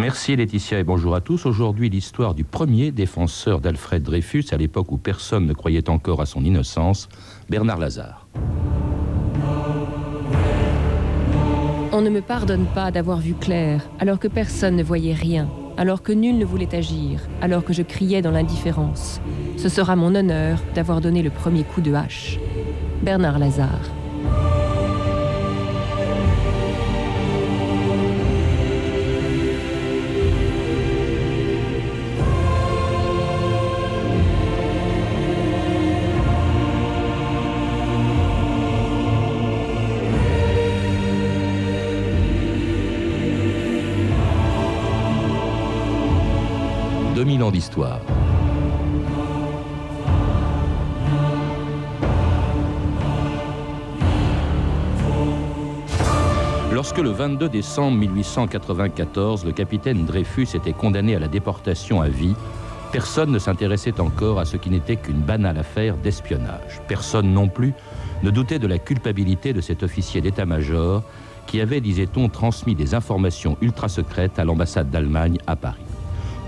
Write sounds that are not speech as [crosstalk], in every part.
Merci Laetitia et bonjour à tous. Aujourd'hui, l'histoire du premier défenseur d'Alfred Dreyfus, à l'époque où personne ne croyait encore à son innocence, Bernard Lazare. On ne me pardonne pas d'avoir vu clair, alors que personne ne voyait rien, alors que nul ne voulait agir, alors que je criais dans l'indifférence. Ce sera mon honneur d'avoir donné le premier coup de hache. Bernard Lazare. 2000 ans d'histoire. Lorsque le 22 décembre 1894, le capitaine Dreyfus était condamné à la déportation à vie, personne ne s'intéressait encore à ce qui n'était qu'une banale affaire d'espionnage. Personne non plus ne doutait de la culpabilité de cet officier d'état-major qui avait, disait-on, transmis des informations ultra secrètes à l'ambassade d'Allemagne à Paris.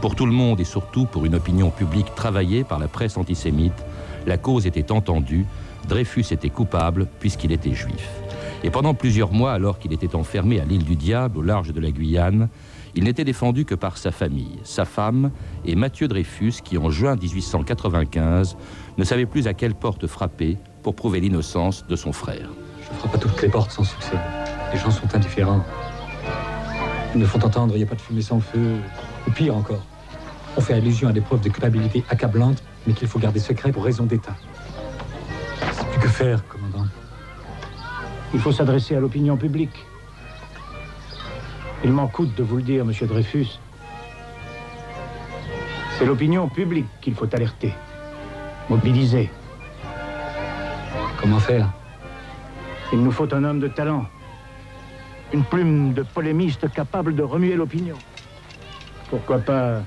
Pour tout le monde et surtout pour une opinion publique travaillée par la presse antisémite, la cause était entendue, Dreyfus était coupable puisqu'il était juif. Et pendant plusieurs mois, alors qu'il était enfermé à l'île du Diable, au large de la Guyane, il n'était défendu que par sa famille, sa femme et Mathieu Dreyfus, qui en juin 1895 ne savait plus à quelle porte frapper pour prouver l'innocence de son frère. Je ne frappe pas toutes les portes sans succès. Les gens sont indifférents. Ils me font entendre, il n'y a pas de fumée sans feu, ou pire encore. On fait allusion à des preuves de culpabilité accablantes, mais qu'il faut garder secret pour raison d'État. C'est plus que faire, commandant. Il faut s'adresser à l'opinion publique. Il m'en coûte de vous le dire, monsieur Dreyfus. C'est l'opinion publique qu'il faut alerter, mobiliser. Comment faire? Il nous faut un homme de talent, une plume de polémiste capable de remuer l'opinion. Pourquoi pas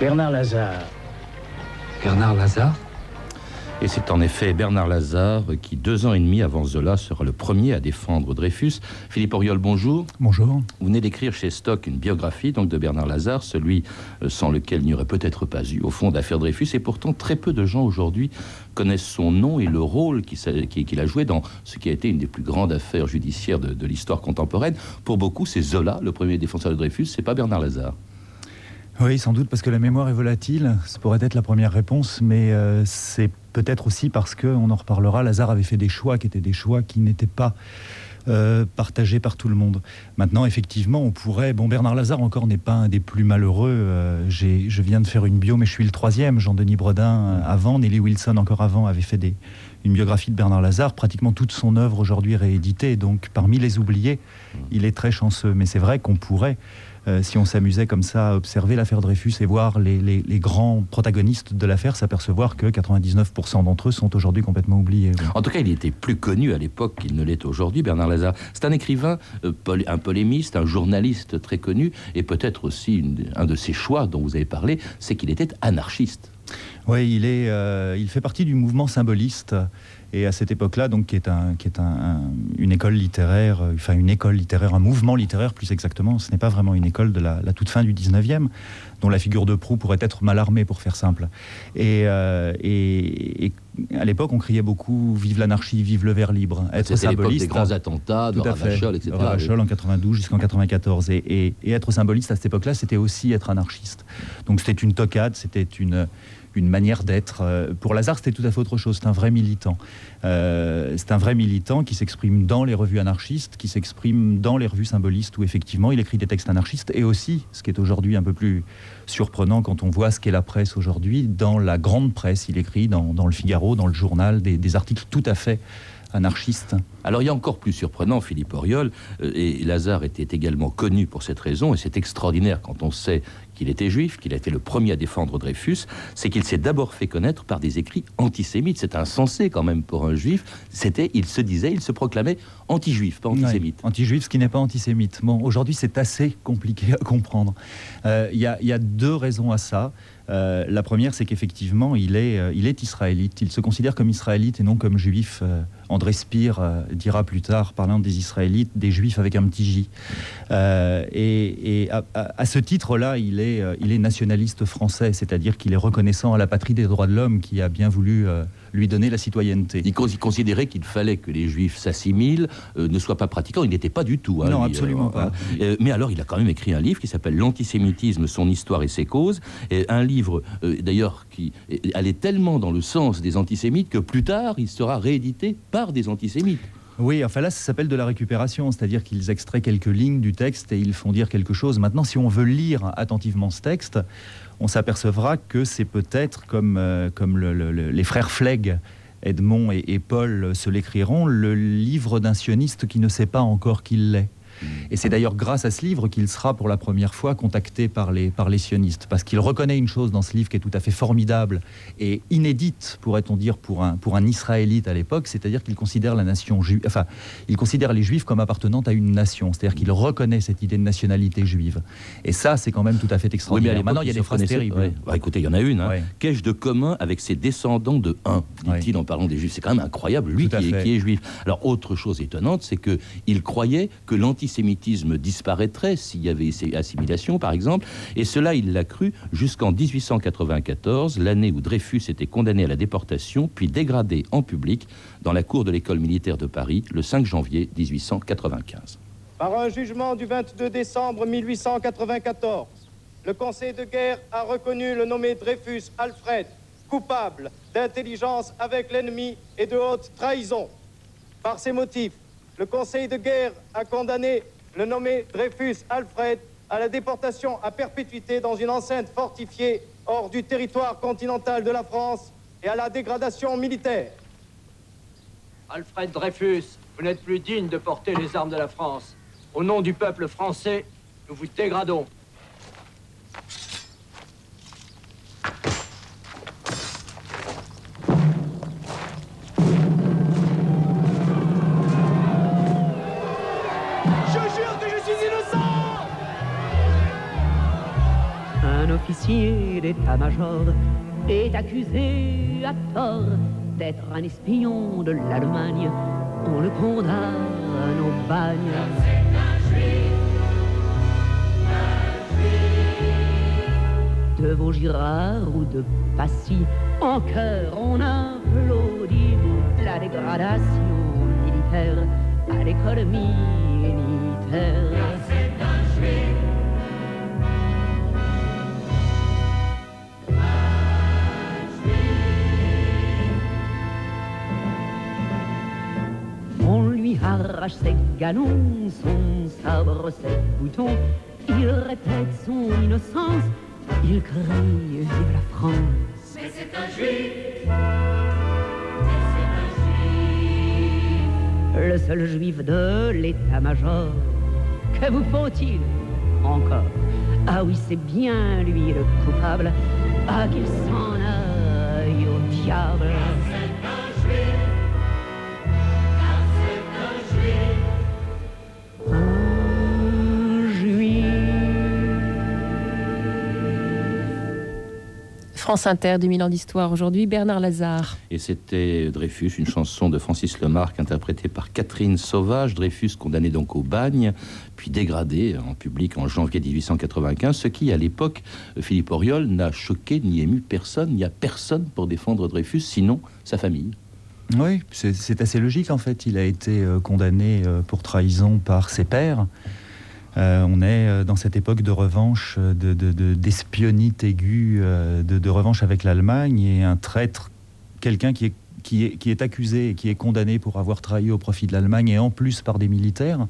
Bernard Lazare. Bernard Lazare et c'est en effet Bernard Lazare qui, deux ans et demi avant Zola, sera le premier à défendre Dreyfus. Philippe Auriol, bonjour. Bonjour. Vous venez d'écrire chez Stock une biographie donc de Bernard Lazare, celui euh, sans lequel il n'y aurait peut-être pas eu, au fond, d'affaire Dreyfus. Et pourtant, très peu de gens aujourd'hui connaissent son nom et le rôle qu'il a joué dans ce qui a été une des plus grandes affaires judiciaires de, l'histoire contemporaine. Pour beaucoup, c'est Zola, le premier défenseur de Dreyfus, c'est pas Bernard Lazare. Oui, sans doute parce que la mémoire est volatile, ça pourrait être la première réponse, mais euh, c'est peut-être aussi parce que, on en reparlera, Lazare avait fait des choix qui étaient des choix qui n'étaient pas euh, partagés par tout le monde. Maintenant, effectivement, on pourrait. Bon, Bernard Lazare encore n'est pas un des plus malheureux. Euh, je viens de faire une bio, mais je suis le troisième. Jean-Denis Bredin avant, Nelly Wilson encore avant avait fait une biographie de Bernard Lazare. Pratiquement toute son œuvre aujourd'hui rééditée. Donc, parmi les oubliés, il est très chanceux. Mais c'est vrai qu'on pourrait euh, si on s'amusait comme ça à observer l'affaire Dreyfus et voir les, grands protagonistes de l'affaire, s'apercevoir que 99% d'entre eux sont aujourd'hui complètement oubliés. En tout cas, il était plus connu à l'époque qu'il ne l'est aujourd'hui, Bernard Lazare. C'est un écrivain, euh, un polémiste, un journaliste très connu, et peut-être aussi un de ses choix dont vous avez parlé, c'est qu'il était anarchiste. Oui, il, est, euh, il fait partie du mouvement symboliste. Et à cette époque-là, donc, qui est, un, qui est un, une école littéraire, euh, enfin une école littéraire, un mouvement littéraire plus exactement, ce n'est pas vraiment une école de la, toute fin du 19e, dont la figure de proue pourrait être mal armée, pour faire simple. Et, euh, et, à l'époque, on criait beaucoup Vive l'anarchie, vive le verre libre. Être symboliste. des grands attentats, de Ravachol, etc. Ravachol en 92 jusqu'en 94. Et, et, être symboliste à cette époque-là, c'était aussi être anarchiste. Donc c'était une tocade, c'était une une manière d'être. Euh, pour Lazare, c'était tout à fait autre chose. C'est un vrai militant. Euh, c'est un vrai militant qui s'exprime dans les revues anarchistes, qui s'exprime dans les revues symbolistes, où effectivement il écrit des textes anarchistes, et aussi, ce qui est aujourd'hui un peu plus surprenant quand on voit ce qu'est la presse aujourd'hui, dans la grande presse, il écrit dans, le Figaro, dans le journal, des articles tout à fait anarchiste. Alors il y a encore plus surprenant, Philippe Auriol, euh, et Lazare était également connu pour cette raison, et c'est extraordinaire quand on sait qu'il était juif, qu'il a été le premier à défendre Dreyfus, c'est qu'il s'est d'abord fait connaître par des écrits antisémites. C'est insensé quand même pour un juif. C'était, il se disait, il se proclamait anti-juif, pas antisémite. anti-juif, ce qui n'est pas antisémite. Bon, aujourd'hui c'est assez compliqué à comprendre. Euh, il y, a deux raisons à ça. Euh, la première, c'est qu'effectivement, il est, euh, il est israélite. Il se considère comme israélite et non comme juif. Euh, André Spire dira plus tard, parlant des Israélites, des Juifs avec un petit J. et, à, ce titre-là, est, il est nationaliste français, c'est-à-dire qu'il est reconnaissant à la patrie des droits de l'homme qui a bien voulu lui donner la citoyenneté. Il, considérait qu'il fallait que les juifs s'assimilent, euh, ne soient pas pratiquants. Il n'était pas du tout. Hein, non, absolument euh, pas. Euh, mais alors, il a quand même écrit un livre qui s'appelle L'antisémitisme, son histoire et ses causes. Et un livre, d'ailleurs, qui allait tellement dans le sens des antisémites que plus tard, il sera réédité par des antisémites. Oui, enfin là, ça s'appelle de la récupération, c'est-à-dire qu'ils extraient quelques lignes du texte et ils font dire quelque chose. Maintenant, si on veut lire attentivement ce texte, on s'apercevra que c'est peut-être comme, euh, les frères Flegg, Edmond et Paul se l'écriront, le livre d'un sioniste qui ne sait pas encore qu'il l'est. Et c'est d'ailleurs grâce à ce livre qu'il sera pour la première fois contacté par les, par les sionistes, parce qu'il reconnaît une chose dans ce livre qui est tout à fait formidable et inédite, pourrait-on dire, pour un, pour un Israélite à l'époque, c'est-à-dire qu'il considère la nation juive, enfin, il considère les Juifs comme appartenant à une nation, c'est-à-dire qu'il reconnaît cette idée de nationalité juive. Et ça, c'est quand même tout à fait extraordinaire. mais Maintenant, il y a des phrases terribles. Bah, écoutez, il y en a une. Hein. Qu'ai-je de commun avec ses descendants de un dit-il en parlant des Juifs? C'est quand même incroyable, lui qui est, qui est, juif. Alors, autre chose étonnante, c'est qu'il croyait que l'antisémitisme disparaîtrait s'il y avait assimilation, par exemple, et cela, il l'a cru jusqu'en 1894, l'année où Dreyfus était condamné à la déportation, puis dégradé en public dans la cour de l'école militaire de Paris le 5 janvier 1895. Par un jugement du 22 décembre 1894, le Conseil de guerre a reconnu le nommé Dreyfus Alfred coupable d'intelligence avec l'ennemi et de haute trahison. Par ces motifs, le Conseil de guerre a condamné le nommé Dreyfus Alfred à la déportation à perpétuité dans une enceinte fortifiée hors du territoire continental de la France et à la dégradation militaire. Alfred Dreyfus, vous n'êtes plus digne de porter les armes de la France. Au nom du peuple français, nous vous dégradons. Officier d'état-major est accusé à tort d'être un espion de l'Allemagne. On le condamne au bagne. De vos Girard ou de Passy, en cœur on applaudit la dégradation militaire à l'école militaire. Arrache ses galons, son sabre, ses boutons. Il répète son innocence, il crie Vive la France. Mais c'est un juif Le seul juif de l'état-major. Que vous faut-il encore? Ah oui, c'est bien lui le coupable. Ah, qu'il s'en aille au diable. France Inter, 2000 ans d'histoire aujourd'hui, Bernard Lazare. Et c'était Dreyfus, une chanson de Francis Lemarque interprétée par Catherine Sauvage. Dreyfus condamné donc au bagne, puis dégradé en public en janvier 1895, ce qui à l'époque, Philippe Auriol, n'a choqué ni ému personne. Il n'y a personne pour défendre Dreyfus, sinon sa famille. Oui, c'est assez logique en fait. Il a été euh, condamné euh, pour trahison par ses pères. Euh, on est euh, dans cette époque de revanche, euh, d'espionnite de, aiguë, de, revanche avec l'Allemagne, et un traître, quelqu'un qui est, qui, est, qui est accusé et qui est condamné pour avoir trahi au profit de l'Allemagne, et en plus par des militaires,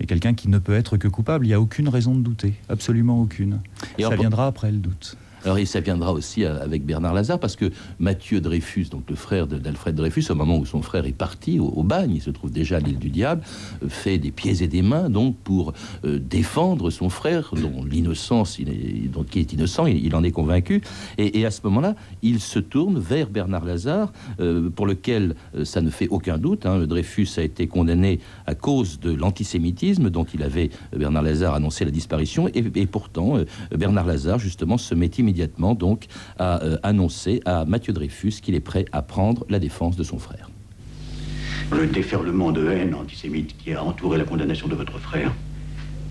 et quelqu'un qui ne peut être que coupable. Il n'y a aucune raison de douter, absolument aucune. Et Ça viendra après le doute. Alors, et ça viendra aussi avec Bernard Lazare, parce que Mathieu Dreyfus, donc le frère d'Alfred Dreyfus, au moment où son frère est parti au, bagne, il se trouve déjà à l'île du Diable, euh, fait des pieds et des mains, donc, pour euh, défendre son frère, dont l'innocence, donc qui est innocent, il, en est convaincu. Et, à ce moment-là, il se tourne vers Bernard Lazare, euh, pour lequel ça ne fait aucun doute. Hein. Dreyfus a été condamné à cause de l'antisémitisme, dont il avait, Bernard Lazare, annoncé la disparition, et, et pourtant, Bernard Lazare, justement, se met immédiatement donc à euh, annoncer à Mathieu Dreyfus qu'il est prêt à prendre la défense de son frère. Le déferlement de haine antisémite qui a entouré la condamnation de votre frère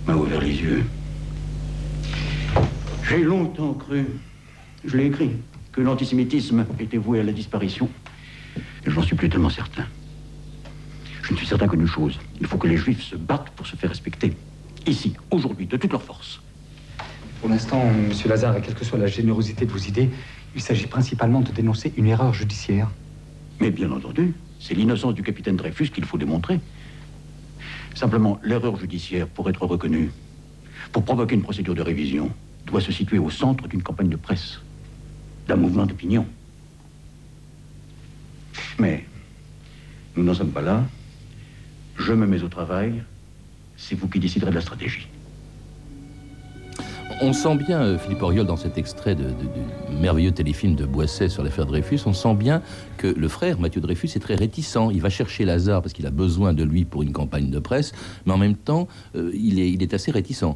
m'a ouvert les yeux. J'ai longtemps cru, je l'ai écrit, que l'antisémitisme était voué à la disparition. Et j'en suis plus tellement certain. Je ne suis certain qu'une chose. Il faut que les juifs se battent pour se faire respecter. Ici, aujourd'hui, de toute leur force. Pour l'instant, Monsieur Lazare, quelle que soit la générosité de vos idées, il s'agit principalement de dénoncer une erreur judiciaire. Mais bien entendu, c'est l'innocence du capitaine Dreyfus qu'il faut démontrer. Simplement, l'erreur judiciaire, pour être reconnue, pour provoquer une procédure de révision, doit se situer au centre d'une campagne de presse, d'un mouvement d'opinion. Mais nous n'en sommes pas là. Je me mets au travail. C'est vous qui déciderez de la stratégie. On sent bien, euh, Philippe Auriol, dans cet extrait du merveilleux téléfilm de Boisset sur l'affaire Dreyfus, on sent bien que le frère, Mathieu Dreyfus, est très réticent. Il va chercher Lazare parce qu'il a besoin de lui pour une campagne de presse, mais en même temps, euh, il est assez réticent.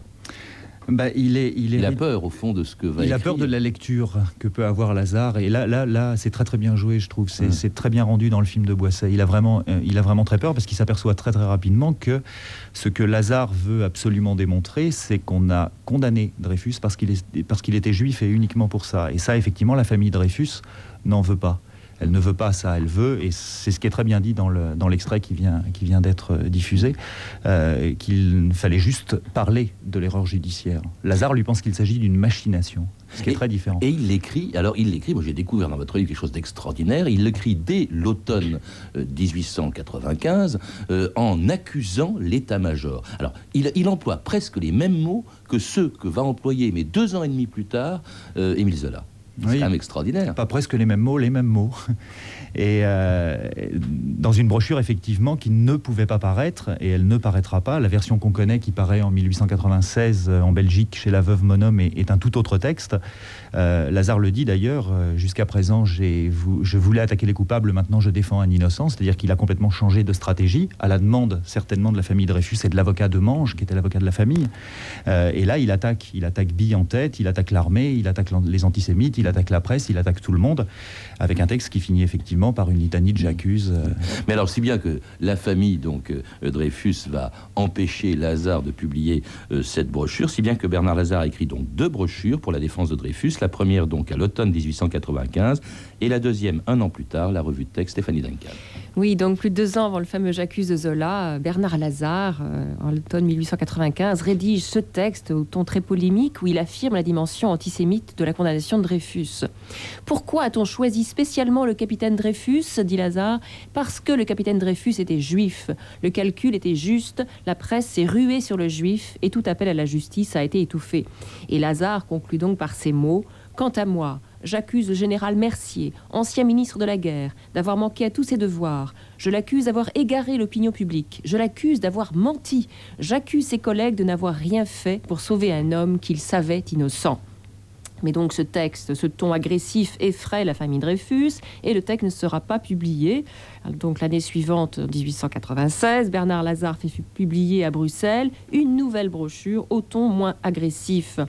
Bah, il est, il est Il a peur, au fond, de ce que va Il a peur de la lecture que peut avoir Lazare. Et là, là, là, c'est très très bien joué, je trouve. C'est très bien rendu dans le film de Boisset. Il a vraiment, euh, il a vraiment très peur parce qu'il s'aperçoit très très rapidement que ce que Lazare veut absolument démontrer, c'est qu'on a condamné Dreyfus parce qu'il parce qu'il était juif et uniquement pour ça. Et ça, effectivement, la famille Dreyfus n'en veut pas. Elle ne veut pas ça, elle veut, et c'est ce qui est très bien dit dans le- dans l'extrait qui vient, qui vient d'être euh, diffusé, euh, qu'il fallait juste parler de l'erreur judiciaire. Lazare lui pense qu'il s'agit d'une machination, ce qui est très différent. Et il l'écrit, alors il l'écrit, moi j'ai découvert dans votre livre quelque chose d'extraordinaire, il l'écrit dès l'automne euh, 1895 euh, en accusant l'état-major. Alors il, il emploie presque les mêmes mots que ceux que va employer, mais deux ans et demi plus tard, euh, Émile Zola. C'est Oui. quand même extraordinaire. Pas presque les mêmes mots, les mêmes mots. [laughs] Et euh, dans une brochure, effectivement, qui ne pouvait pas paraître, et elle ne paraîtra pas, la version qu'on connaît, qui paraît en 1896 euh, en Belgique chez la veuve Monhomme, est, est un tout autre texte. Euh, Lazare le dit d'ailleurs, jusqu'à présent, je voulais attaquer les coupables, maintenant je défends un innocent, c'est-à-dire qu'il a complètement changé de stratégie, à la demande certainement de la famille Dreyfus et de l'avocat de Mange, qui était l'avocat de la famille. Euh, et là, il attaque, il attaque Bille en tête, il attaque l'armée, il attaque les antisémites, il attaque la presse, il attaque tout le monde, avec un texte qui finit effectivement par une litanie de j'accuse. euh, Mais alors, si bien que la famille, donc euh, Dreyfus, va empêcher Lazare de publier euh, cette brochure, si bien que Bernard Lazare a écrit donc deux brochures pour la défense de Dreyfus, la première donc à l'automne 1895, et la deuxième un an plus tard, la revue de texte Stéphanie Duncan. Oui, donc plus de deux ans avant le fameux J'accuse de Zola, Bernard Lazare, euh, en l'automne 1895, rédige ce texte au ton très polémique où il affirme la dimension antisémite de la condamnation de Dreyfus. Pourquoi a-t-on choisi spécialement le capitaine Dreyfus dit Lazare. Parce que le capitaine Dreyfus était juif. Le calcul était juste, la presse s'est ruée sur le juif et tout appel à la justice a été étouffé. Et Lazare conclut donc par ces mots Quant à moi, j'accuse le général Mercier, ancien ministre de la guerre, d'avoir manqué à tous ses devoirs. Je l'accuse d'avoir égaré l'opinion publique. Je l'accuse d'avoir menti. J'accuse ses collègues de n'avoir rien fait pour sauver un homme qu'il savait innocent. Mais donc ce texte, ce ton agressif effraie la famille Dreyfus et le texte ne sera pas publié. Donc l'année suivante, 1896, Bernard Lazare fait publier à Bruxelles une nouvelle brochure au ton moins agressif.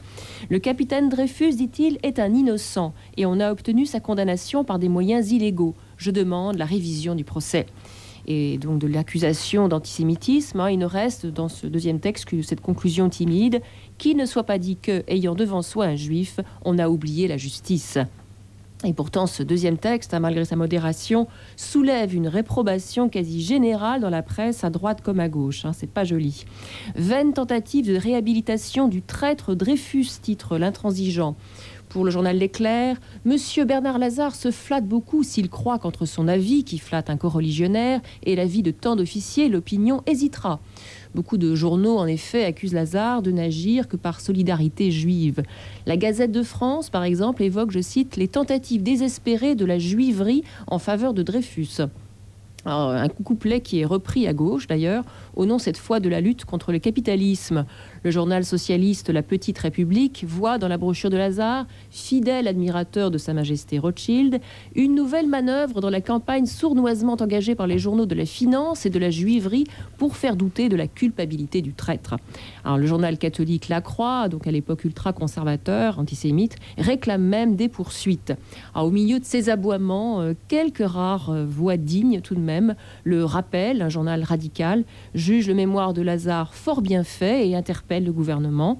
Le capitaine Dreyfus, dit-il, est un innocent et on a obtenu sa condamnation par des moyens illégaux. Je demande la révision du procès. Et donc de l'accusation d'antisémitisme, hein, il ne reste dans ce deuxième texte que cette conclusion timide qu'il ne soit pas dit que, ayant devant soi un juif, on a oublié la justice. Et pourtant, ce deuxième texte, hein, malgré sa modération, soulève une réprobation quasi générale dans la presse, à droite comme à gauche. Hein, c'est pas joli. Vaine tentative de réhabilitation du traître Dreyfus, titre l'intransigeant. Pour le journal L'Éclair, Monsieur Bernard Lazare se flatte beaucoup s'il croit qu'entre son avis, qui flatte un coreligionnaire, et l'avis de tant d'officiers, l'opinion hésitera. Beaucoup de journaux, en effet, accusent Lazare de n'agir que par solidarité juive. La Gazette de France, par exemple, évoque, je cite, les tentatives désespérées de la juiverie en faveur de Dreyfus. Un couplet qui est repris à gauche, d'ailleurs, au nom cette fois de la lutte contre le capitalisme. Le journal socialiste La Petite République voit dans la brochure de Lazare, fidèle admirateur de Sa Majesté Rothschild, une nouvelle manœuvre dans la campagne sournoisement engagée par les journaux de la finance et de la juiverie pour faire douter de la culpabilité du traître. Alors, le journal catholique La Croix, donc à l'époque ultra-conservateur, antisémite, réclame même des poursuites. au milieu de ces aboiements, euh, quelques rares euh, voix dignes tout de même, le Rappel, un journal radical, juge le mémoire de Lazare fort bien fait et le gouvernement.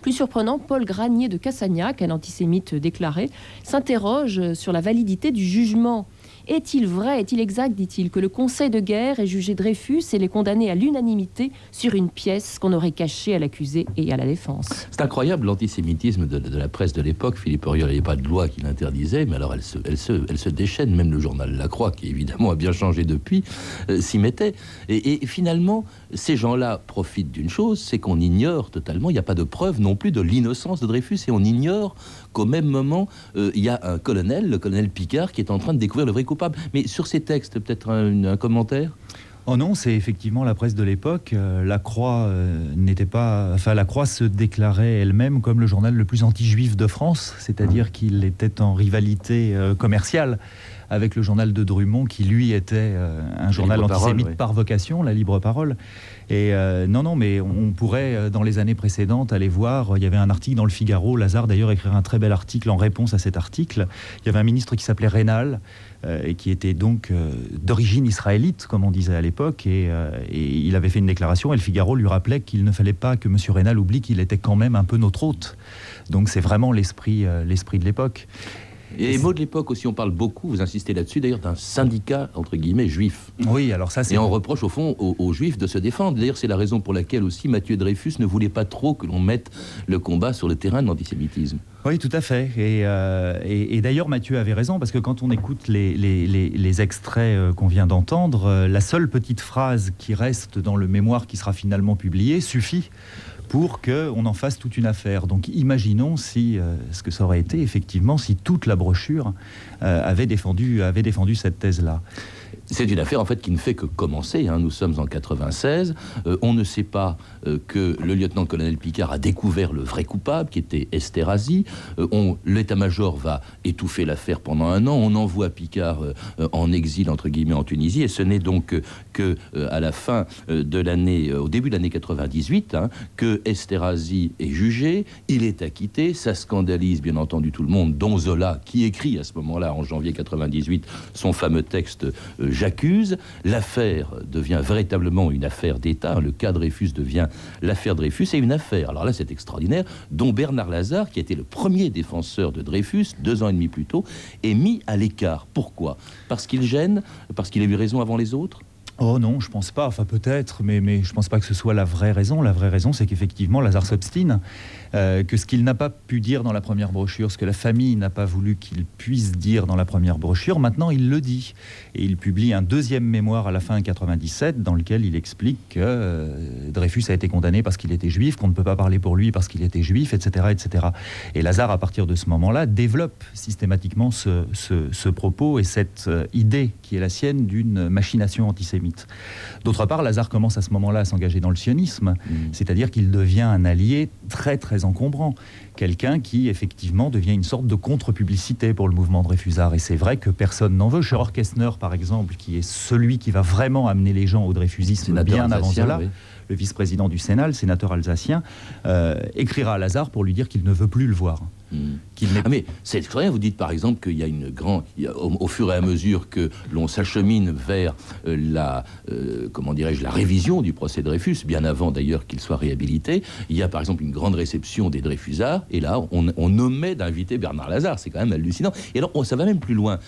Plus surprenant, Paul Granier de Cassagnac, un antisémite déclaré, s'interroge sur la validité du jugement est-il vrai, est-il exact, dit-il, que le Conseil de guerre ait jugé Dreyfus et les condamné à l'unanimité sur une pièce qu'on aurait cachée à l'accusé et à la défense? C'est incroyable l'antisémitisme de, la presse de l'époque. Philippe Auriol n'avait pas de loi qui l'interdisait, mais alors elle se, déchaîne. Même le journal La Croix, qui évidemment a bien changé depuis, euh, s'y mettait. Et, finalement, ces gens-là profitent d'une chose, c'est qu'on ignore totalement, il n'y a pas de preuve non plus de l'innocence de Dreyfus, et on ignore qu'au même moment, euh, il y a un colonel, le colonel Picard, qui est en train de découvrir le vrai coupable. Mais sur ces textes, peut-être un, commentaire? Oh non, c'est effectivement la presse de l'époque. Euh, la Croix euh, n'était pas, enfin la Croix se déclarait elle-même comme le journal le plus anti-juif de France, c'est-à-dire qu'il était en rivalité commerciale avec le journal de Drummond, qui lui était un journal antisémite par vocation, la libre parole. Et euh, non, non, mais on pourrait, euh, dans les années précédentes, aller voir. Il y avait un article dans le Figaro. Lazare, d'ailleurs, écrire un très bel article en réponse à cet article. Il y avait un ministre qui s'appelait Rénal. Euh, et qui était donc d'origine israélite, comme on disait à l'époque, et, il avait fait une déclaration, et le Figaro lui rappelait qu'il ne fallait pas que M. Rénal oublie qu'il était quand même un peu notre hôte. Donc c'est vraiment l'esprit l'esprit de l'époque. Et les mots de l'époque aussi, on parle beaucoup, vous insistez là-dessus d'ailleurs, d'un syndicat, entre guillemets, juif. Oui, alors ça c'est... Et on reproche au fond aux, juifs de se défendre. D'ailleurs, c'est la raison pour laquelle aussi Mathieu Dreyfus ne voulait pas trop que l'on mette le combat sur le terrain de l'antisémitisme. Oui, tout à fait. Et, euh, d'ailleurs, Mathieu avait raison, parce que quand on écoute les, les extraits euh, qu'on vient d'entendre, euh, la seule petite phrase qui reste dans le mémoire qui sera finalement publié suffit pour qu'on en fasse toute une affaire. Donc imaginons euh, ce que ça aurait été effectivement si toute la brochure euh, avait, défendu, avait défendu cette thèse-là. C'est une affaire en fait qui ne fait que commencer. Hein. Nous sommes en 96. Euh, on ne sait pas euh, que le lieutenant-colonel Picard a découvert le vrai coupable, qui était Esterhazy. Euh, l'état-major va étouffer l'affaire pendant un an. On envoie Picard en exil entre guillemets en Tunisie. Et ce n'est donc que à la fin de l'année, au début de l'année 98, hein, que Esterhazy est jugé. Il est acquitté. Ça scandalise bien entendu tout le monde, dont Zola, qui écrit à ce moment-là, en janvier 98, son fameux texte j'accuse. L'affaire devient véritablement une affaire d'État. Le cas Dreyfus devient l'affaire Dreyfus et une affaire, alors là c'est extraordinaire, dont Bernard Lazare, qui était le premier défenseur de Dreyfus, deux ans et demi plus tôt, est mis à l'écart. Pourquoi? Parce qu'il gêne? Parce qu'il a eu raison avant les autres? Oh non, je pense pas. Enfin, peut-être, mais, mais je pense pas que ce soit la vraie raison. La vraie raison, c'est qu'effectivement, Lazare s'obstine. Euh, que ce qu'il n'a pas pu dire dans la première brochure, ce que la famille n'a pas voulu qu'il puisse dire dans la première brochure, maintenant il le dit. Et il publie un deuxième mémoire à la fin 97 dans lequel il explique que euh, Dreyfus a été condamné parce qu'il était juif, qu'on ne peut pas parler pour lui parce qu'il était juif, etc., etc. Et Lazare, à partir de ce moment-là, développe systématiquement ce, propos et cette euh, idée qui est la sienne d'une machination antisémite. D'autre part, Lazare commence à ce moment-là à s'engager dans le sionisme, mmh. c'est-à-dire qu'il devient un allié très très encombrant. Quelqu'un qui, effectivement, devient une sorte de contre-publicité pour le mouvement Dreyfusard. Et c'est vrai que personne n'en veut. Sheror Kessner, par exemple, qui est celui qui va vraiment amener les gens au dreyfusisme bien avant cela, le vice-président du Sénat, le sénateur alsacien, euh, écrira à Lazare pour lui dire qu'il ne veut plus le voir. Hmm. Ah, mais c'est rien. Vous dites par exemple qu'il y a une grande, au, fur et à mesure que l'on s'achemine vers euh, la, euh, comment dirais-je, la révision du procès Dreyfus, bien avant d'ailleurs qu'il soit réhabilité, il y a par exemple une grande réception des Dreyfusards, et là on, on omet d'inviter Bernard Lazare. C'est quand même hallucinant. Et alors ça va même plus loin.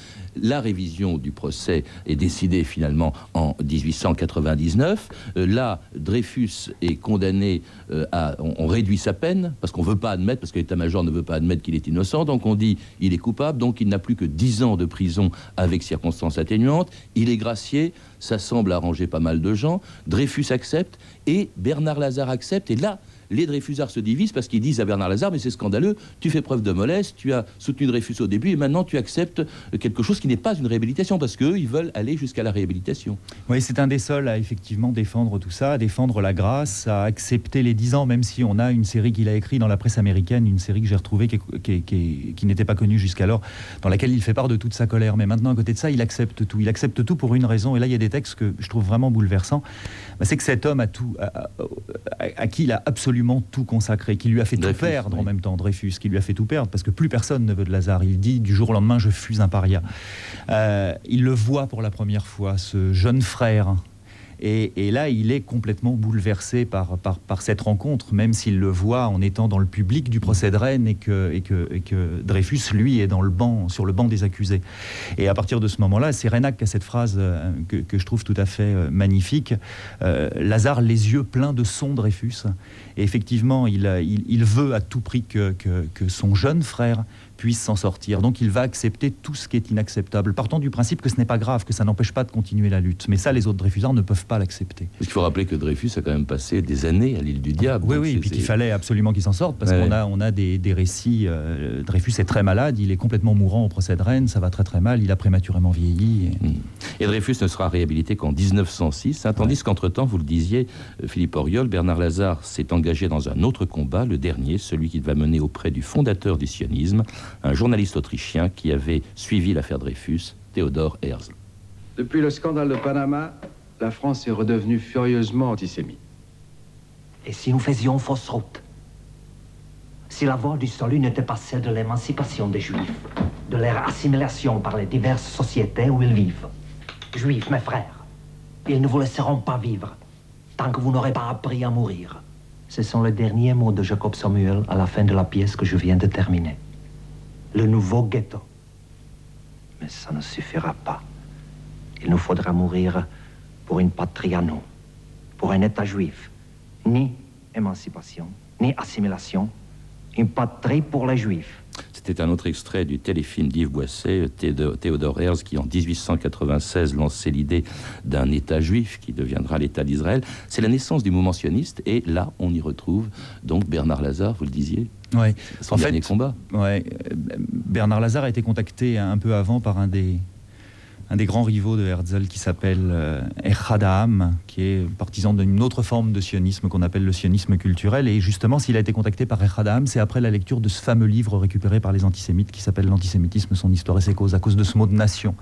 La révision du procès est décidée finalement en 1899. Euh, là, Dreyfus est condamné à, on, on, réduit sa peine parce qu'on veut pas admettre, parce que l'état-major ne veut pas admettre qu'il est innocent donc on dit il est coupable, donc il n'a plus que 10 ans de prison avec circonstances atténuantes, il est gracié, ça semble arranger pas mal de gens, Dreyfus accepte, et Bernard Lazare accepte, et là, les Dreyfusards se divisent parce qu'ils disent à Bernard Lazare, mais c'est scandaleux, tu fais preuve de mollesse, tu as soutenu Dreyfus au début et maintenant tu acceptes quelque chose qui n'est pas une réhabilitation parce qu'eux, ils veulent aller jusqu'à la réhabilitation. Oui, c'est un des seuls à effectivement défendre tout ça, à défendre la grâce, à accepter les 10 ans, même si on a une série qu'il a écrite dans la presse américaine, une série que j'ai retrouvée qui, n'était pas connue jusqu'alors, dans laquelle il fait part de toute sa colère. Mais maintenant, à côté de ça, il accepte tout. Il accepte tout pour une raison. Et là, il y a des textes que je trouve vraiment bouleversants. Bah, c'est que cet homme a tout, à, qui il a absolument tout consacré, qui lui a fait tout perdre en même temps, Dreyfus, qui lui a fait tout perdre, parce que plus personne ne veut de Lazare. Il dit du jour au lendemain, je fus un paria. Euh, il le voit pour la première fois, ce jeune frère et, là, il est complètement bouleversé par, cette rencontre, même s'il le voit en étant dans le public du procès de Rennes et que, Dreyfus, lui, est dans le banc, sur le banc des accusés. Et à partir de ce moment-là, c'est Renac qui a cette phrase euh, que, je trouve tout à fait euh, magnifique. Euh, Lazare, les yeux pleins de son Dreyfus. Et effectivement, il, veut à tout prix que son jeune frère puisse s'en sortir. Donc il va accepter tout ce qui est inacceptable, partant du principe que ce n'est pas grave, que ça n'empêche pas de continuer la lutte. Mais ça, les autres Dreyfusards ne peuvent pas l'accepter. Il faut rappeler que Dreyfus a quand même passé des années à l'île du Diable. Oui, oui, et puis qu'il fallait absolument qu'il s'en sorte, parce qu'on a, on a des, récits. Euh, Dreyfus est très malade, il est complètement mourant au procès de Rennes, ça va très très mal, il a prématurément vieilli. Et, hmm. Dreyfus ne sera réhabilité qu'en 1906, hein, tandis qu'entre-temps, vous le disiez, euh, Philippe Auriol, Bernard Lazare s'est engagé dans un autre combat, le dernier, celui qu'il va mener auprès du fondateur du sionisme, un journaliste autrichien qui avait suivi l'affaire Dreyfus, Théodore Herzl. Depuis le scandale de Panama, la France est redevenue furieusement antisémite. Et si nous faisions fausse route? Si la voie du salut n'était pas celle de l'émancipation des Juifs, de leur assimilation par les diverses sociétés où ils vivent Juifs, mes frères, ils ne vous laisseront pas vivre tant que vous n'aurez pas appris à mourir. Ce sont les derniers mots de Jacob Samuel à la fin de la pièce que je viens de terminer le nouveau ghetto. Mais ça ne suffira pas. Il nous faudra mourir pour une patrie à nous, pour un État juif. Ni émancipation, ni assimilation. Une patrie pour les juifs. C'était un autre extrait du téléfilm d'Yves Boisset, Théodore Herzl, qui en 1896 lançait l'idée d'un État juif qui deviendra l'État d'Israël. C'est la naissance du mouvement sioniste, et là, on y retrouve donc Bernard Lazare, vous le disiez, Ouais. Son en dernier combat. Ouais. Bernard Lazare a été contacté un peu avant par un des, un des grands rivaux de Herzl qui s'appelle euh, Echad qui est partisan d'une autre forme de sionisme qu'on appelle le sionisme culturel. Et justement, s'il a été contacté par Echad c'est après la lecture de ce fameux livre récupéré par les antisémites qui s'appelle L'antisémitisme, son histoire et ses causes, à cause de ce mot de nation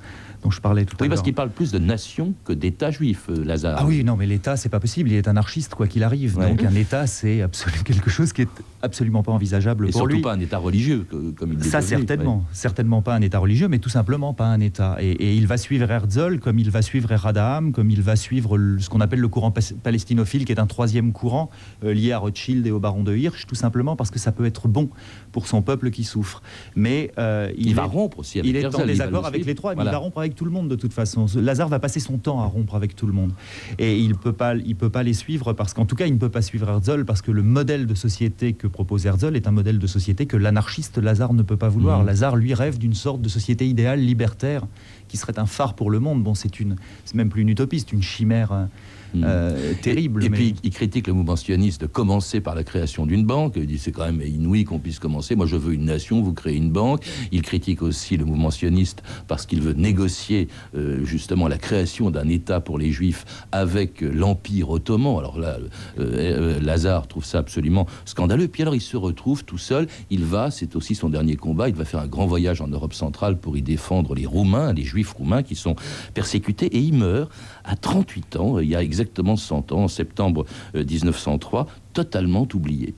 dont je parlais tout à l'heure. Oui, parce qu'il parle plus de nation que d'État juif, euh, Lazare. Ah oui, non, mais l'État, c'est pas possible. Il est anarchiste, quoi qu'il arrive. Donc un État, c'est absolument [laughs] quelque chose qui est absolument pas envisageable et pour lui. surtout pas un État religieux, comme il dit. Ça, certainement. Certainement pas un État religieux, mais tout simplement pas un État. Et, il va suivre Herzl comme il va suivre Eradam, comme il va suivre ce qu'on appelle le courant palestinophile, qui est un troisième courant euh, lié à Rothschild et au baron de Hirsch, tout simplement parce que ça peut être bon pour son peuple qui souffre. Mais euh, il, va rompre aussi avec Il est en désaccord avec les trois, il va rompre avec tout le monde de toute façon. Lazare va passer son temps à rompre avec tout le monde. Et il peut pas, il peut pas les suivre parce qu'en tout cas, il ne peut pas suivre Herzl parce que le modèle de société que propose Herzl est un modèle de société que l'anarchiste Lazare ne peut pas vouloir. Mmh. Lazare, lui, rêve d'une sorte de société idéale, libertaire, qui serait un phare pour le monde. Bon, c'est une, c'est même plus une utopie, c'est une chimère euh, Hmm. Euh, terrible. Et, puis il critique le mouvement sioniste de commencer par la création d'une banque. Il dit c'est quand même inouï qu'on puisse commencer. Moi je veux une nation, vous créez une banque. Il critique aussi le mouvement sioniste parce qu'il veut négocier euh, justement la création d'un État pour les Juifs avec l'Empire ottoman. Alors là, euh, Lazare trouve ça absolument scandaleux. Puis alors il se retrouve tout seul. Il va, c'est aussi son dernier combat. Il va faire un grand voyage en Europe centrale pour y défendre les Roumains, les Juifs roumains qui sont persécutés. Et il meurt à 38 ans. Il y a exactement 100 ans, en septembre 1903, euh, totalement oublié.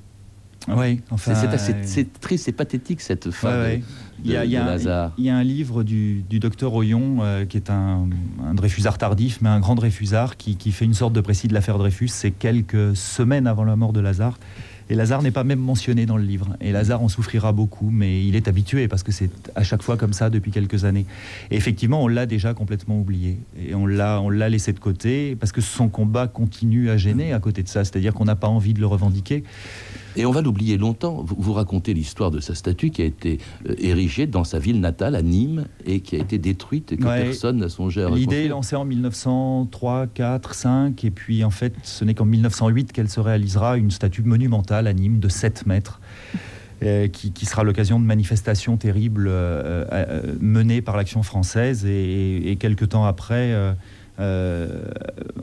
Oui, enfin, c'est triste, c'est pathétique cette fin de, il, y a, il, y il y a un livre du, docteur Oyon, euh, qui est un, un, Dreyfusard tardif, mais un grand Dreyfusard, qui, qui fait une sorte de précis de l'affaire Dreyfus. C'est quelques semaines avant la mort de Lazare. Et Lazare n'est pas même mentionné dans le livre. Et Lazare en souffrira beaucoup, mais il est habitué parce que c'est à chaque fois comme ça depuis quelques années. Et effectivement, on l'a déjà complètement oublié. Et on l'a, on l'a laissé de côté parce que son combat continue à gêner à côté de ça. C'est-à-dire qu'on n'a pas envie de le revendiquer. Et on va l'oublier longtemps. Vous, vous racontez l'histoire de sa statue qui a été euh, érigée dans sa ville natale, à Nîmes, et qui a été détruite et que Ouais. personne n'a songé à L'idée est lancée en 1903, 4, 5, et puis en fait, ce n'est qu'en 1908 qu'elle se réalisera une statue monumentale à Nîmes de 7 mètres. euh, qui, qui sera l'occasion de manifestations terribles euh, menées par l'action française et, et quelques temps après, euh,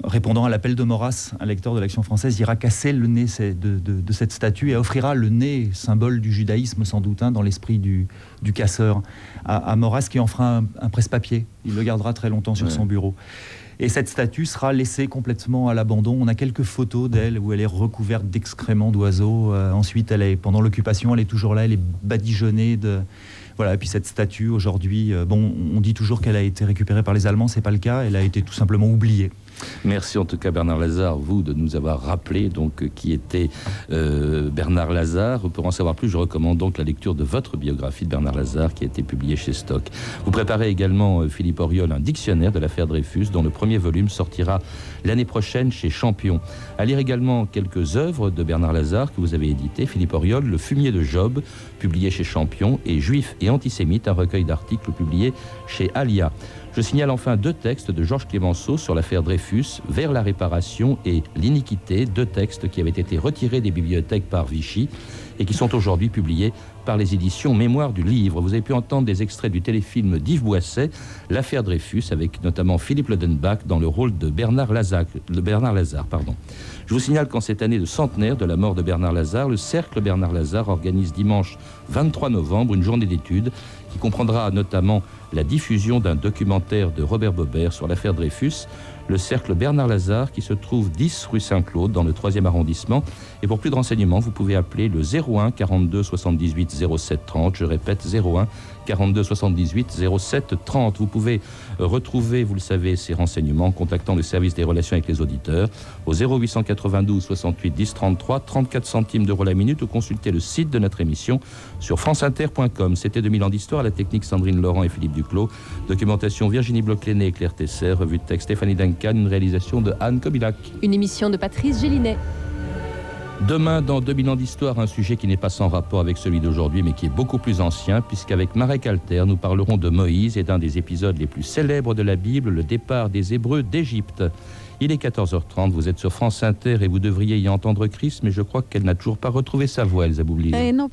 répondant à l'appel de Maurras, un lecteur de l'action française, ira casser le nez de, de- de cette statue et offrira le nez, symbole du judaïsme sans doute, hein, dans l'esprit du, du casseur, à, à Maurras qui en fera un, un presse-papier. Il le gardera très longtemps sur Ouais. son bureau. Et cette statue sera laissée complètement à l'abandon. On a quelques photos d'elle où elle est recouverte d'excréments d'oiseaux. Euh, ensuite, elle est, pendant l'occupation, elle est toujours là, elle est badigeonnée de. Voilà, et puis cette statue aujourd'hui, euh, bon, on dit toujours qu'elle a été récupérée par les Allemands, c'est pas le cas, elle a été tout simplement oubliée. Merci en tout cas Bernard Lazare, vous, de nous avoir rappelé donc euh, qui était euh, Bernard Lazare. Pour en savoir plus, je recommande donc la lecture de votre biographie de Bernard Lazare qui a été publiée chez Stock. Vous préparez également, euh, Philippe Auriol, un dictionnaire de l'affaire Dreyfus dont le premier volume sortira l'année prochaine chez Champion. À lire également quelques œuvres de Bernard Lazare que vous avez éditées. Philippe Auriol, Le fumier de Job, publié chez Champion, et Juif et antisémite, un recueil d'articles publié chez Alia. Je signale enfin deux textes de Georges Clémenceau sur l'affaire Dreyfus, Vers la réparation et l'iniquité, deux textes qui avaient été retirés des bibliothèques par Vichy et qui sont aujourd'hui publiés par les éditions Mémoire du Livre. Vous avez pu entendre des extraits du téléfilm d'Yves Boisset, L'affaire Dreyfus, avec notamment Philippe Lodenbach dans le rôle de Bernard Bernard Lazare pardon. Je vous signale qu'en cette année de centenaire de la mort de Bernard Lazare, le Cercle Bernard Lazare organise dimanche 23 novembre une journée d'études qui comprendra notamment la diffusion d'un documentaire de Robert Bobert sur l'affaire Dreyfus, le cercle Bernard Lazare qui se trouve 10 rue Saint-Claude dans le 3e arrondissement. Et pour plus de renseignements, vous pouvez appeler le 01 42 78 07 30. Je répète 01 42 78 07 30. Vous pouvez euh, retrouver, vous le savez, ces renseignements en contactant le service des relations avec les auditeurs au 0892 68 10 33 34 centimes d'euros la minute ou consulter le site de notre émission sur franceinter.com. C'était 2000 ans d'histoire, la technique Sandrine Laurent et Philippe Duclos, documentation Virginie Bloch-Léné et Claire Tesser, revue de texte Stéphanie Duncan, une réalisation de Anne Kobilac. Une émission de Patrice Gélinet. Demain, dans 2000 ans d'histoire, un sujet qui n'est pas sans rapport avec celui d'aujourd'hui, mais qui est beaucoup plus ancien, puisqu'avec Marek Alter, nous parlerons de Moïse et d'un des épisodes les plus célèbres de la Bible, le départ des Hébreux d'Égypte. Il est 14h30, vous êtes sur France Inter et vous devriez y entendre Chris, mais je crois qu'elle n'a toujours pas retrouvé sa voix, Elsa Boublil. Eh non.